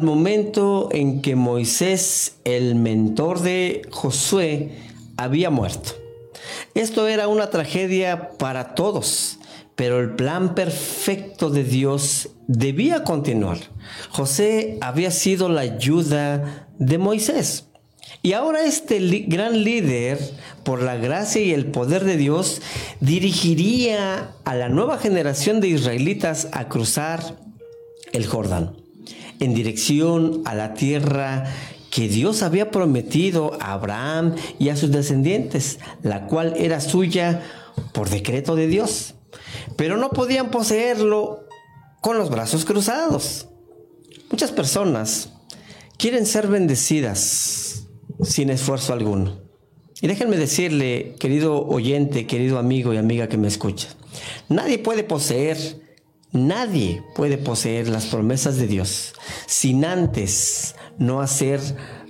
momento en que Moisés, el mentor de Josué, había muerto. Esto era una tragedia para todos, pero el plan perfecto de Dios debía continuar. José había sido la ayuda de Moisés. Y ahora este gran líder, por la gracia y el poder de Dios, dirigiría a la nueva generación de israelitas a cruzar el Jordán en dirección a la tierra que Dios había prometido a Abraham y a sus descendientes, la cual era suya por decreto de Dios. Pero no podían poseerlo con los brazos cruzados. Muchas personas quieren ser bendecidas sin esfuerzo alguno. Y déjenme decirle, querido oyente, querido amigo y amiga que me escucha, nadie puede poseer Nadie puede poseer las promesas de Dios sin antes no hacer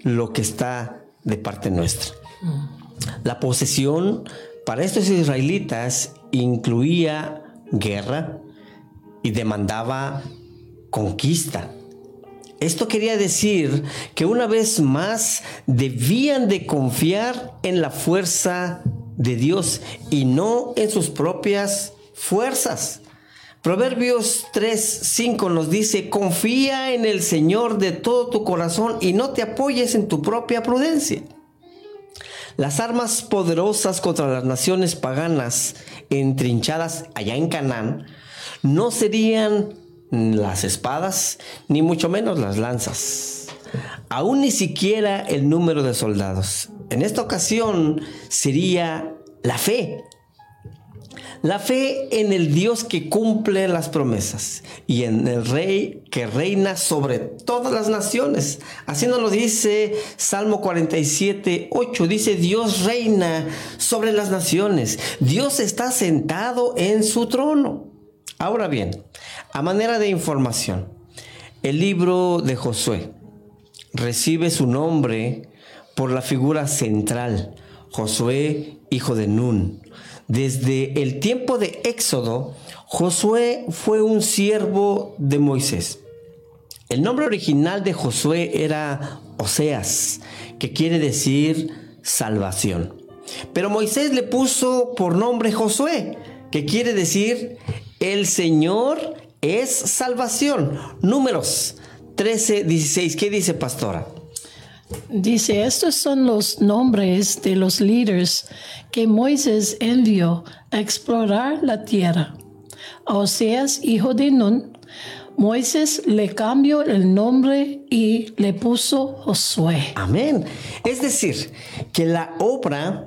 lo que está de parte nuestra. La posesión para estos israelitas incluía guerra y demandaba conquista. Esto quería decir que una vez más debían de confiar en la fuerza de Dios y no en sus propias fuerzas. Proverbios 3, 5 nos dice, confía en el Señor de todo tu corazón y no te apoyes en tu propia prudencia. Las armas poderosas contra las naciones paganas entrinchadas allá en Canaán no serían las espadas, ni mucho menos las lanzas, aún ni siquiera el número de soldados. En esta ocasión sería la fe, la fe en el Dios que cumple las promesas y en el Rey que reina sobre todas las naciones. Así nos lo dice Salmo 47, 8. Dice, Dios reina sobre las naciones. Dios está sentado en su trono. Ahora bien, a manera de información, el libro de Josué recibe su nombre por la figura central, Josué, hijo de Nun desde el tiempo de Éxodo, Josué fue un siervo de Moisés. El nombre original de Josué era Oseas, que quiere decir salvación. Pero Moisés le puso por nombre Josué, que quiere decir el Señor es salvación. Números 13, 16. ¿Qué dice pastora? Dice, estos son los nombres de los líderes que Moisés envió a explorar la tierra. A Oseas, hijo de Nun, Moisés le cambió el nombre y le puso Josué. Amén. Es decir, que la obra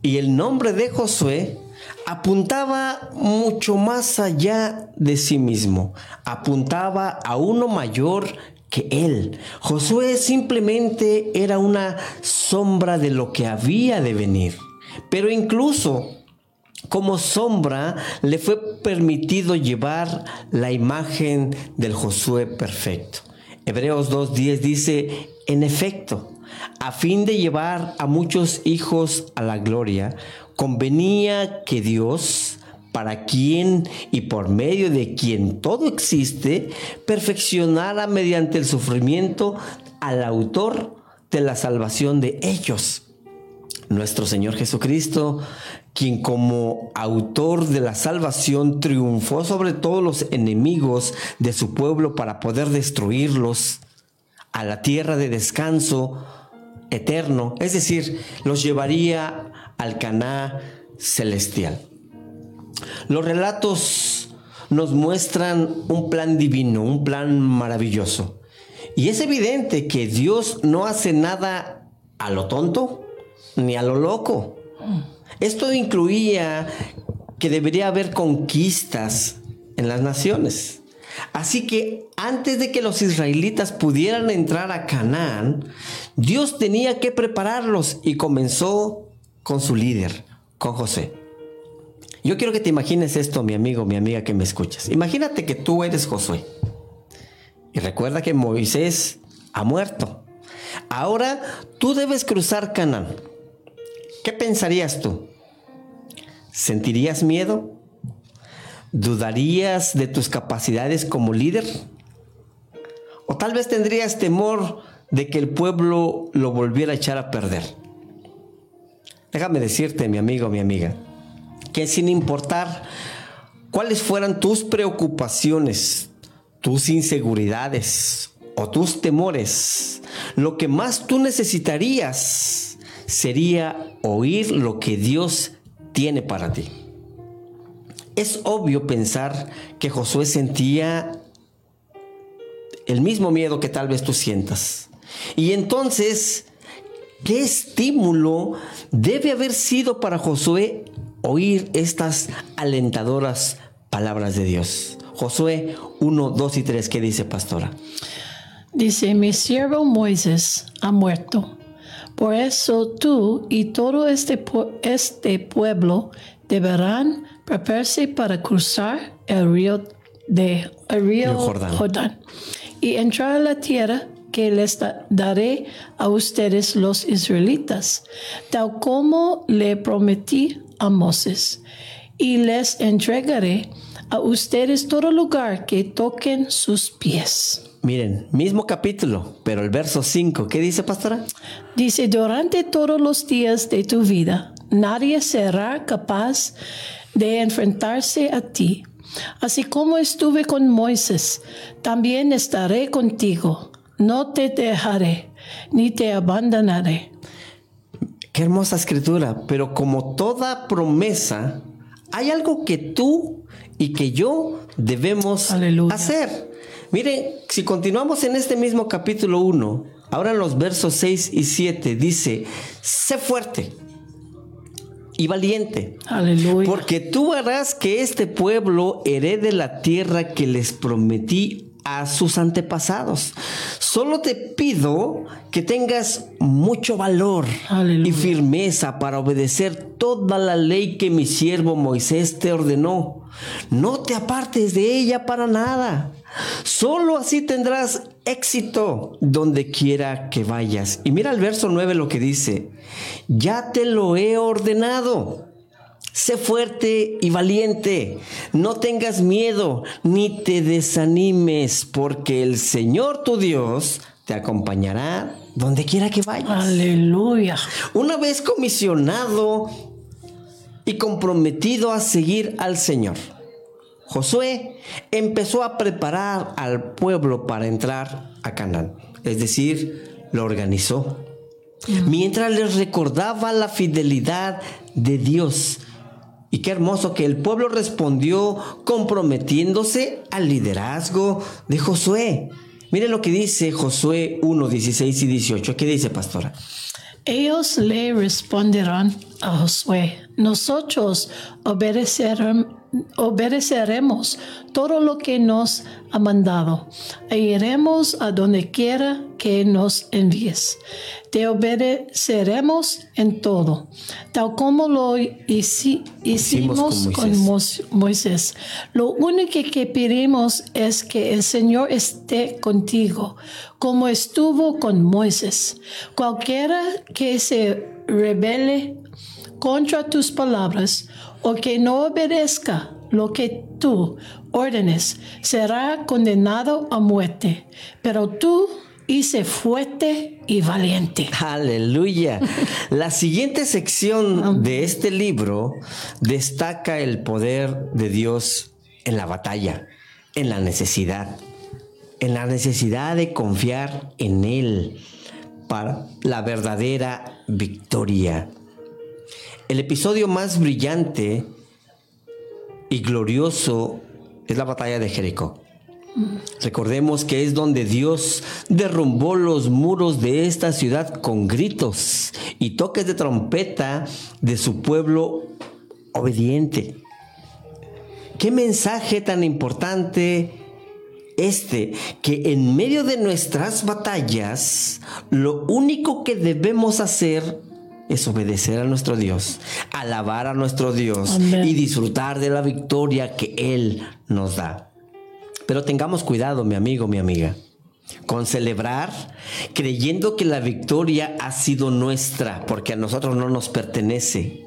y el nombre de Josué apuntaba mucho más allá de sí mismo, apuntaba a uno mayor que él. Josué simplemente era una sombra de lo que había de venir. Pero incluso como sombra le fue permitido llevar la imagen del Josué perfecto. Hebreos 2.10 dice, en efecto, a fin de llevar a muchos hijos a la gloria, convenía que Dios, para quien y por medio de quien todo existe, perfeccionara mediante el sufrimiento al autor de la salvación de ellos. Nuestro Señor Jesucristo, quien como autor de la salvación triunfó sobre todos los enemigos de su pueblo para poder destruirlos a la tierra de descanso eterno, es decir, los llevaría al Caná celestial. Los relatos nos muestran un plan divino, un plan maravilloso. Y es evidente que Dios no hace nada a lo tonto ni a lo loco. Esto incluía que debería haber conquistas en las naciones. Así que antes de que los israelitas pudieran entrar a Canaán, Dios tenía que prepararlos y comenzó con su líder, con José. Yo quiero que te imagines esto, mi amigo, mi amiga que me escuchas. Imagínate que tú eres Josué. Y recuerda que Moisés ha muerto. Ahora tú debes cruzar Canaán. ¿Qué pensarías tú? ¿Sentirías miedo? ¿Dudarías de tus capacidades como líder? O tal vez tendrías temor de que el pueblo lo volviera a echar a perder. Déjame decirte, mi amigo, mi amiga, que sin importar cuáles fueran tus preocupaciones, tus inseguridades o tus temores, lo que más tú necesitarías sería oír lo que Dios tiene para ti. Es obvio pensar que Josué sentía el mismo miedo que tal vez tú sientas. Y entonces, ¿qué estímulo debe haber sido para Josué oír estas alentadoras palabras de Dios? Josué 1, 2 y 3, ¿qué dice pastora? Dice, mi siervo Moisés ha muerto. Por eso tú y todo este, este pueblo deberán prepararse para cruzar el río, de, el río Jordán y entrar a la tierra que les daré a ustedes los israelitas, tal como le prometí a Moses, y les entregaré a ustedes todo lugar que toquen sus pies. Miren, mismo capítulo, pero el verso 5, ¿qué dice, pastora? Dice, durante todos los días de tu vida, nadie será capaz de enfrentarse a ti Así como estuve con Moisés, también estaré contigo. No te dejaré, ni te abandonaré. Qué hermosa escritura, pero como toda promesa, hay algo que tú y que yo debemos hacer. Miren, si continuamos en este mismo capítulo 1, ahora en los versos 6 y 7 dice, sé fuerte y valiente. Aleluya. Porque tú harás que este pueblo herede la tierra que les prometí a sus antepasados. Solo te pido que tengas mucho valor y firmeza para obedecer toda la ley que mi siervo Moisés te ordenó. No te apartes de ella para nada. Solo así tendrás éxito donde quiera que vayas. Y mira el verso 9 lo que dice. Ya te lo he ordenado. Sé fuerte y valiente. No tengas miedo ni te desanimes porque el Señor tu Dios te acompañará donde quiera que vayas. Aleluya. Una vez comisionado y comprometido a seguir al Señor Josué empezó a preparar al pueblo para entrar a Canaán, es decir, lo organizó. Mientras les recordaba la fidelidad de Dios. Y qué hermoso que el pueblo respondió comprometiéndose al liderazgo de Josué. Miren lo que dice Josué 1, 16 y 18. ¿Qué dice, pastora? Ellos le responderán a Josué, nosotros obedeceremos obedeceremos todo lo que nos ha mandado e iremos a donde quiera que nos envíes. Te obedeceremos en todo, tal como lo hicimos, con, Moisés. Lo único que pedimos es que el Señor esté contigo, como estuvo con Moisés. Cualquiera que se rebele contra tus palabras o que no obedezca lo que tú órdenes, será condenado a muerte. Pero tú hice fuerte y valiente. Aleluya. La siguiente sección de este libro destaca el poder de Dios en la batalla, en la necesidad, en la necesidad de confiar en Él para la verdadera victoria. El episodio más brillante y glorioso es la batalla de Jericó. Recordemos que es donde Dios derrumbó los muros de esta ciudad con gritos y toques de trompeta de su pueblo obediente. Qué mensaje tan importante este, que en medio de nuestras batallas, lo único que debemos hacer es obedecer a nuestro Dios, alabar a nuestro Dios y disfrutar de la victoria que Él nos da. Pero tengamos cuidado, mi amigo, mi amiga, con celebrar creyendo que la victoria ha sido nuestra, porque a nosotros no nos pertenece.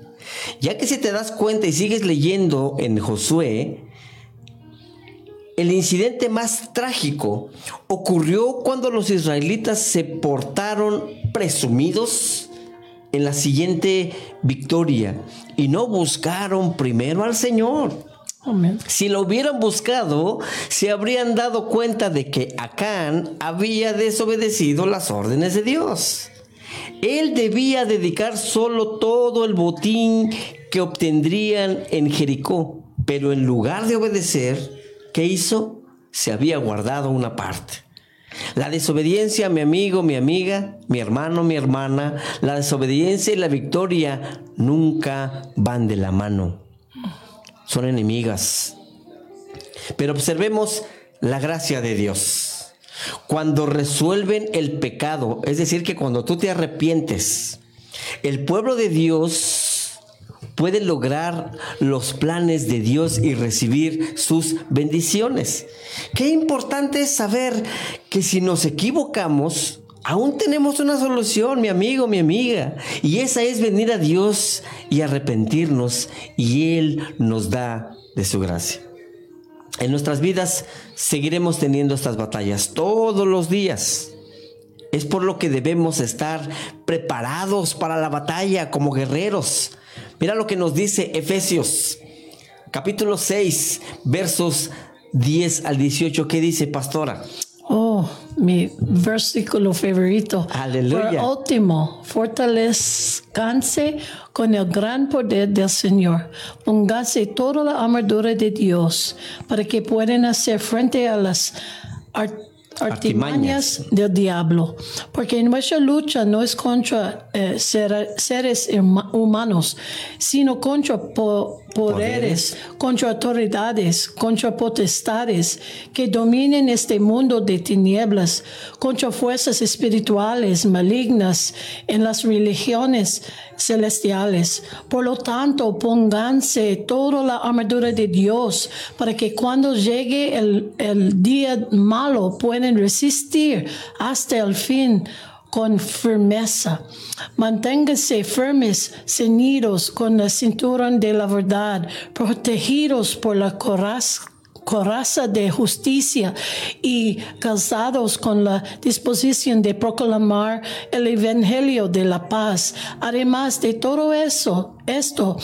Ya que si te das cuenta y sigues leyendo en Josué, el incidente más trágico ocurrió cuando los israelitas se portaron presumidos en la siguiente victoria y no buscaron primero al Señor. Si lo hubieran buscado, se habrían dado cuenta de que Acán había desobedecido las órdenes de Dios. Él debía dedicar solo todo el botín que obtendrían en Jericó, pero en lugar de obedecer, ¿qué hizo? Se había guardado una parte. La desobediencia, mi amigo, mi amiga, mi hermano, mi hermana, la desobediencia y la victoria nunca van de la mano. Son enemigas. Pero observemos la gracia de Dios. Cuando resuelven el pecado, es decir, que cuando tú te arrepientes, el pueblo de Dios puede lograr los planes de Dios y recibir sus bendiciones. Qué importante es saber que si nos equivocamos, aún tenemos una solución, mi amigo, mi amiga. Y esa es venir a Dios y arrepentirnos y Él nos da de su gracia. En nuestras vidas seguiremos teniendo estas batallas todos los días. Es por lo que debemos estar preparados para la batalla como guerreros, Mira lo que nos dice Efesios, capítulo 6, versos 10 al 18. ¿Qué dice, pastora? Oh, mi versículo favorito. Aleluya. Por último, fortalezcanse con el gran poder del Señor. Póngase toda la armadura de Dios para que puedan hacer frente a las artimañas. del diablo, porque nuestra lucha no es contra eh, seres humanos, sino contra poderes, contra autoridades, contra potestades que dominen este mundo de tinieblas, contra fuerzas espirituales malignas en las religiones celestiales. Por lo tanto, pónganse toda la armadura de Dios para que cuando llegue el, el día malo puedan resistir hasta el fin con firmeza. Manténganse firmes, ceñidos con el cinturón de la verdad, protegidos por la coraza coraza de justicia y calzados con la disposición de proclamar el evangelio de la paz. Además de todo eso, esto,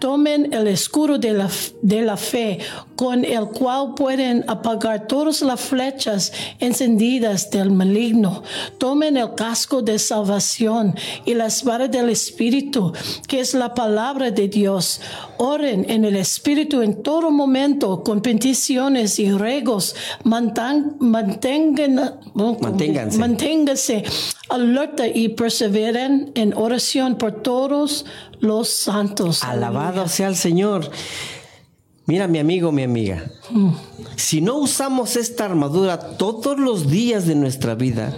tomen el escudo de la, de la fe, con el cual pueden apagar todas las flechas encendidas del maligno. Tomen el casco de salvación y la espada del Espíritu, que es la palabra de Dios. Oren en el Espíritu en todo momento, con peticiones y regos. Mantengan, mantengan, manténganse. manténganse alerta y perseveren en oración por todos los santos. Alabado sea el Señor. Mira, mi amigo, mi amiga, si no usamos esta armadura todos los días de nuestra vida,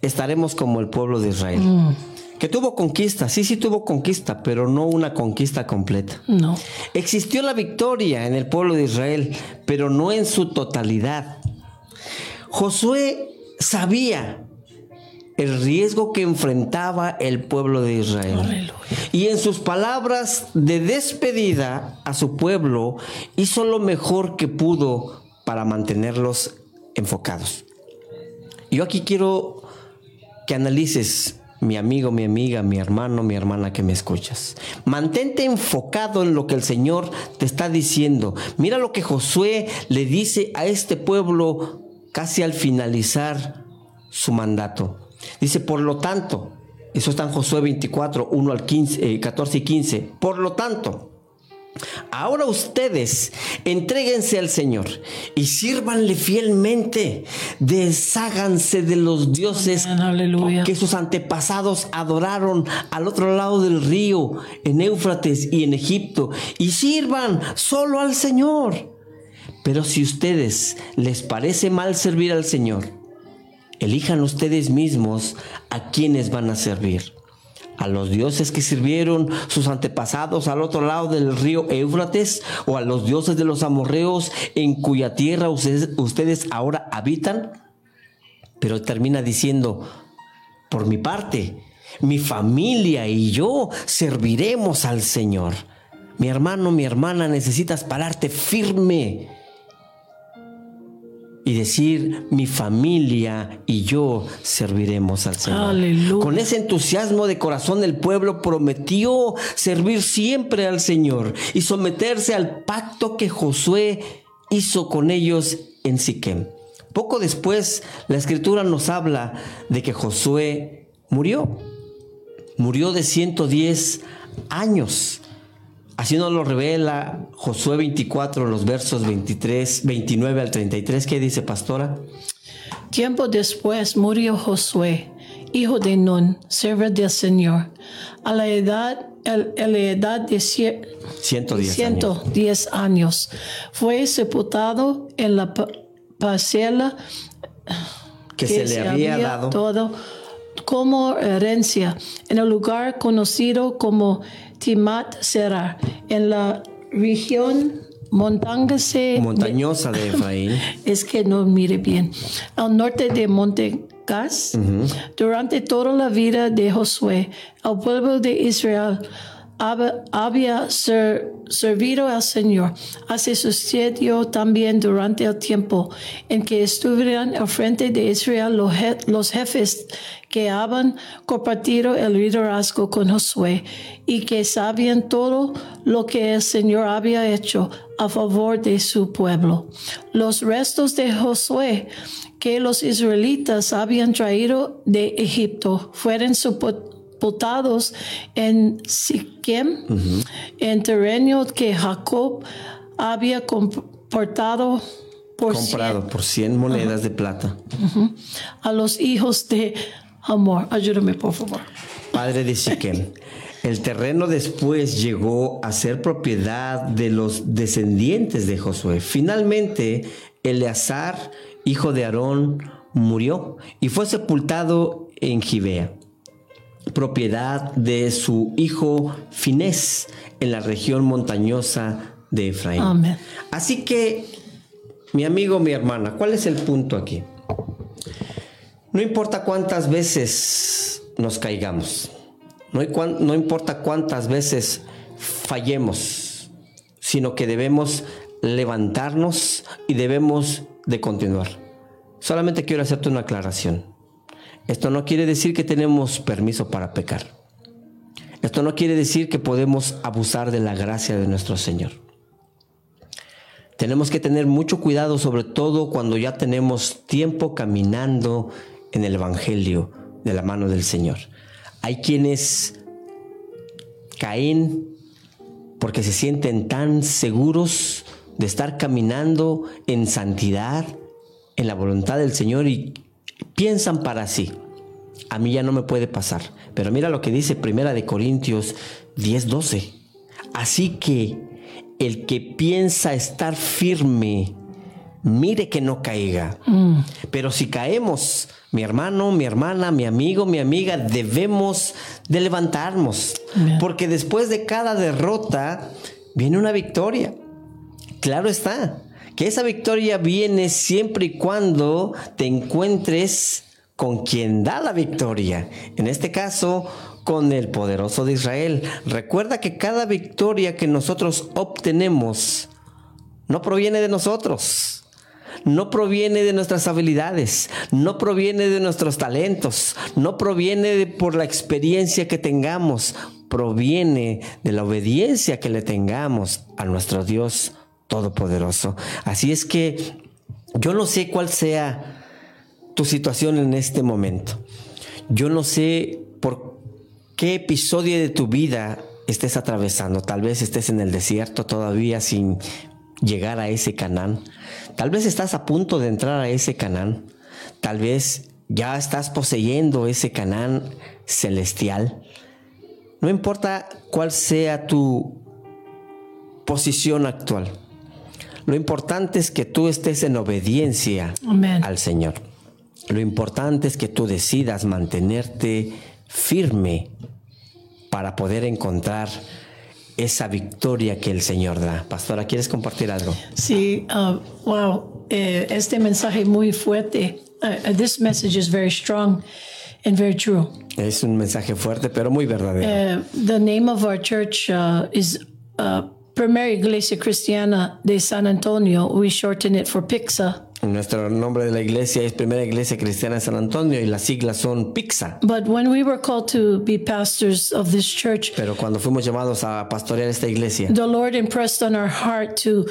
estaremos como el pueblo de Israel. Mm. Que tuvo conquista, sí, sí tuvo conquista, pero no una conquista completa. No. Existió la victoria en el pueblo de Israel, pero no en su totalidad. Josué sabía el riesgo que enfrentaba el pueblo de Israel. Y en sus palabras de despedida a su pueblo, hizo lo mejor que pudo para mantenerlos enfocados. Yo aquí quiero que analices, mi amigo, mi amiga, mi hermano, mi hermana que me escuchas. Mantente enfocado en lo que el Señor te está diciendo. Mira lo que Josué le dice a este pueblo casi al finalizar su mandato. Dice, por lo tanto, eso está en Josué 24, 1 al 15, 14 eh, y 15. Por lo tanto, ahora ustedes entréguense al Señor y sírvanle fielmente. Desháganse de los dioses que sus antepasados adoraron al otro lado del río, en Éufrates y en Egipto, y sirvan solo al Señor. Pero si ustedes les parece mal servir al Señor, Elijan ustedes mismos a quienes van a servir. A los dioses que sirvieron sus antepasados al otro lado del río Éufrates o a los dioses de los amorreos en cuya tierra ustedes, ustedes ahora habitan. Pero termina diciendo, por mi parte, mi familia y yo serviremos al Señor. Mi hermano, mi hermana, necesitas pararte firme y decir, mi familia y yo serviremos al Señor. Aleluya. Con ese entusiasmo de corazón el pueblo prometió servir siempre al Señor y someterse al pacto que Josué hizo con ellos en Siquem. Poco después, la escritura nos habla de que Josué murió. Murió de 110 años. Así nos lo revela Josué 24, los versos 23, 29 al 33. ¿Qué dice, pastora? Tiempo después murió Josué, hijo de Nun, servo del Señor, a la edad, a la edad de cie- 110 años. 110 años. Fue sepultado en la pa- parcela Que se le había dado. todo como herencia en el lugar conocido como Timat Será, en la región montañosa de Efraín. es que no mire bien, al norte de Monte Gas. Durante toda la vida de Josué, el pueblo de Israel hab- había ser- servido al Señor. Así sucedió también durante el tiempo en que estuvieron al frente de Israel los jefes que habían compartido el liderazgo con Josué y que sabían todo lo que el Señor había hecho a favor de su pueblo. Los restos de Josué que los israelitas habían traído de Egipto fueron sepultados en Siquem, en terreno que Jacob había comportado por Comprado por 100 monedas de plata. a los hijos de Amor. Ayúdame, por favor. Padre de Siquem. El terreno después llegó a ser propiedad de los descendientes de Josué. Finalmente, Eleazar, hijo de Aarón, murió y fue sepultado en Gibea, propiedad de su hijo Finés, en la región montañosa de Efraín. Amén. Así que, mi amigo, mi hermana, ¿cuál es el punto aquí? No importa cuántas veces nos caigamos, no, importa cuántas veces fallemos, sino que debemos levantarnos y debemos de continuar. Solamente quiero hacerte una aclaración. Esto no quiere decir que tenemos permiso para pecar. Esto no quiere decir que podemos abusar de la gracia de nuestro Señor. Tenemos que tener mucho cuidado, sobre todo cuando ya tenemos tiempo caminando en el Evangelio de la mano del Señor. Hay quienes caen porque se sienten tan seguros de estar caminando en santidad, en la voluntad del Señor y piensan para sí. A mí ya no me puede pasar. Pero mira lo que dice Primera de Corintios 10:12. Así que el que piensa estar firme, mire que no caiga. Pero si caemos, mi hermano, mi hermana, mi amigo, mi amiga, debemos de levantarnos. Porque después de cada derrota viene una victoria. Claro está, que esa victoria viene siempre y cuando te encuentres con quien da la victoria. En este caso, con el poderoso de Israel. Recuerda que cada victoria que nosotros obtenemos no proviene de nosotros. No proviene de nuestras habilidades, no proviene de nuestros talentos, no proviene de por la experiencia que tengamos, proviene de la obediencia que le tengamos a nuestro Dios Todopoderoso. Así es que yo no sé cuál sea tu situación en este momento. Yo no sé por qué episodio de tu vida estés atravesando. Tal vez estés en el desierto todavía sin llegar a ese Canaán. Tal vez estás a punto de entrar a ese Canaán. Tal vez ya estás poseyendo ese Canaán celestial. No importa cuál sea tu posición actual. Lo importante es que tú estés en obediencia al Señor. Lo importante es que tú decidas mantenerte firme para poder encontrar esa victoria que el Señor da. Pastora, ¿quieres compartir algo? Sí, uh, wow, eh, este mensaje muy fuerte. Uh, this message is very strong and very true. Es un mensaje fuerte, pero muy verdadero. Uh, the name of our church uh, is uh, Primera Iglesia Cristiana de San Antonio. We shorten it for PIXA. Nuestro nombre de la iglesia es Primera Iglesia Cristiana de San Antonio y las siglas son PIXA. But when we were called to be pastors of this church, Pero cuando fuimos llamados a pastorear esta iglesia, the Lord impressed on our heart to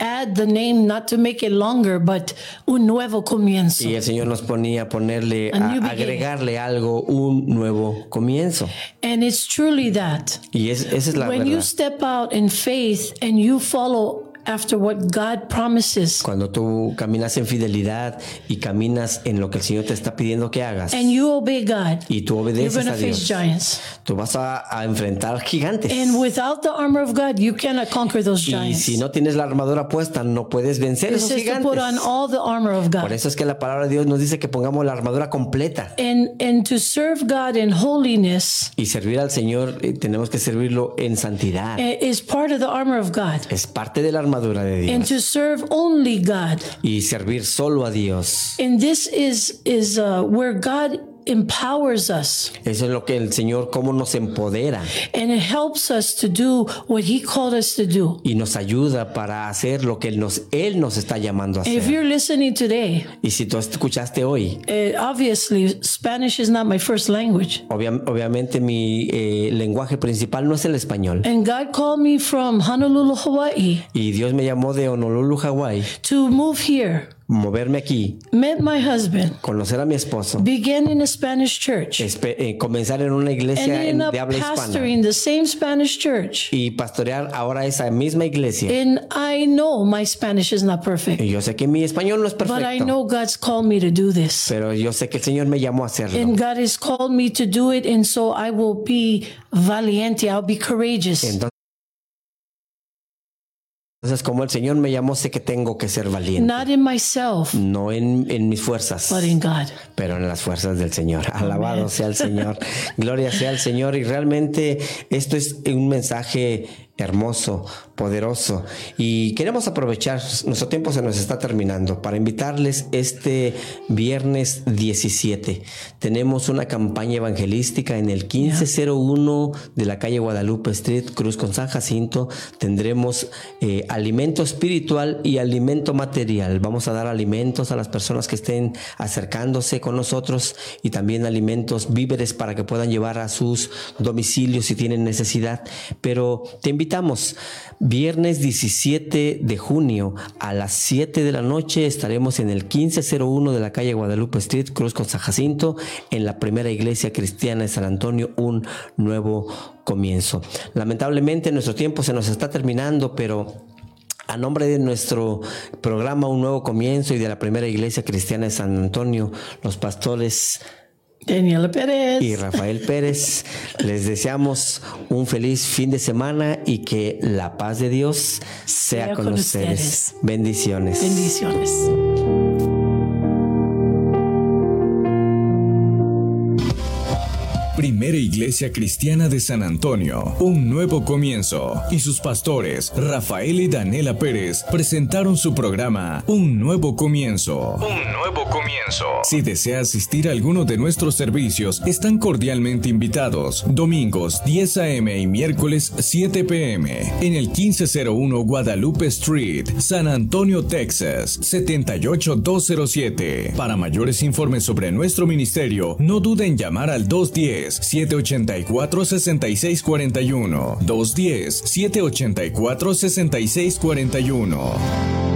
add the name, not to make it longer, but un nuevo comienzo. y el Señor nos ponía a ponerle, A a agregarle algo, un nuevo comienzo. And it's truly that. Y es- esa es la When you verdad. step out in faith and you follow after what God promises, Cuando tú caminas en fidelidad y caminas en lo que el Señor te está pidiendo que hagas and you obey God, y tú obedeces going to a face Dios, giants. tú vas a, a enfrentar gigantes. And without the armor of God, you cannot conquer those Y giants. si no tienes la armadura puesta, no puedes vencer It esos to put on gigantes. all the armor of Por God. eso es que la palabra de Dios nos dice que pongamos la armadura completa. And and to serve God in holiness Y servir al Señor, eh, tenemos que servirlo en santidad. eh, is part of the armor of God. Es parte de la armadura de And to serve only God. Y servir solo a Dios. And this is is uh, where God empowers us Eso es lo que el Señor, cómo nos empodera and it helps us to do what He called us to do. y nos ayuda para hacer lo que Él nos, Él nos está llamando a If hacer. you're listening today, Y si tú escuchaste hoy, uh, obviously Spanish is not my first language. obvia- obviamente mi eh, lenguaje principal no es el español. And God called me from Honolulu, Hawaii Y Dios me llamó de Honolulu, Hawái, to move here, moverme aquí, met my husband, conocer a mi esposo, began in a Spanish church, eh, comenzar en una iglesia en- de habla hispana pastoring the same Spanish church. y pastorear ahora esa misma iglesia. And I know my Spanish is not perfect, Y yo sé que mi español no es but I perfecto, know God's called me to do this. pero yo sé que el Señor me llamó a hacerlo. And God has called me to do it, and so I will be valiente, I'll be courageous. Entonces, entonces, como el Señor me llamó, sé que tengo que ser valiente. Not in myself, No en, en mis fuerzas, but in God. pero en las fuerzas del Señor. Alabado sea el Señor. Gloria sea el Señor. Y realmente esto es un mensaje hermoso, poderoso. Y queremos aprovechar, nuestro tiempo se nos está terminando, para invitarles este viernes 17. Tenemos una campaña evangelística en el 1501 de la calle Guadalupe Street, Cruz con San Jacinto. Tendremos eh, alimento espiritual y alimento material. Vamos a dar alimentos a las personas que estén acercándose con nosotros y también alimentos, víveres para que puedan llevar a sus domicilios si tienen necesidad. Pero te invitamos viernes 17 de junio a las 7 de la noche estaremos en el 1501 de la calle Guadalupe Street, Cruz con San Jacinto, en la primera iglesia cristiana de San Antonio, un nuevo comienzo. Lamentablemente nuestro tiempo se nos está terminando, pero a nombre de nuestro programa Un Nuevo Comienzo y de la primera iglesia cristiana de San Antonio, los pastores Daniela Perez. y Rafael Pérez, les deseamos un feliz fin de semana y que la paz de Dios sea, Sea con, con ustedes. ustedes. Bendiciones. Bendiciones. Primera Iglesia Cristiana de San Antonio, un nuevo comienzo. Y sus pastores, Rafael y Daniela Pérez, presentaron su programa Un nuevo comienzo. Un nuevo comienzo. Si desea asistir a alguno de nuestros servicios, están cordialmente invitados. Domingos 10 a.m. y miércoles 7 p.m. en el 1501 Guadalupe Street, San Antonio, Texas, 78207. Para mayores informes sobre nuestro ministerio, no duden en llamar al 210-784-6641. 210-784-6641.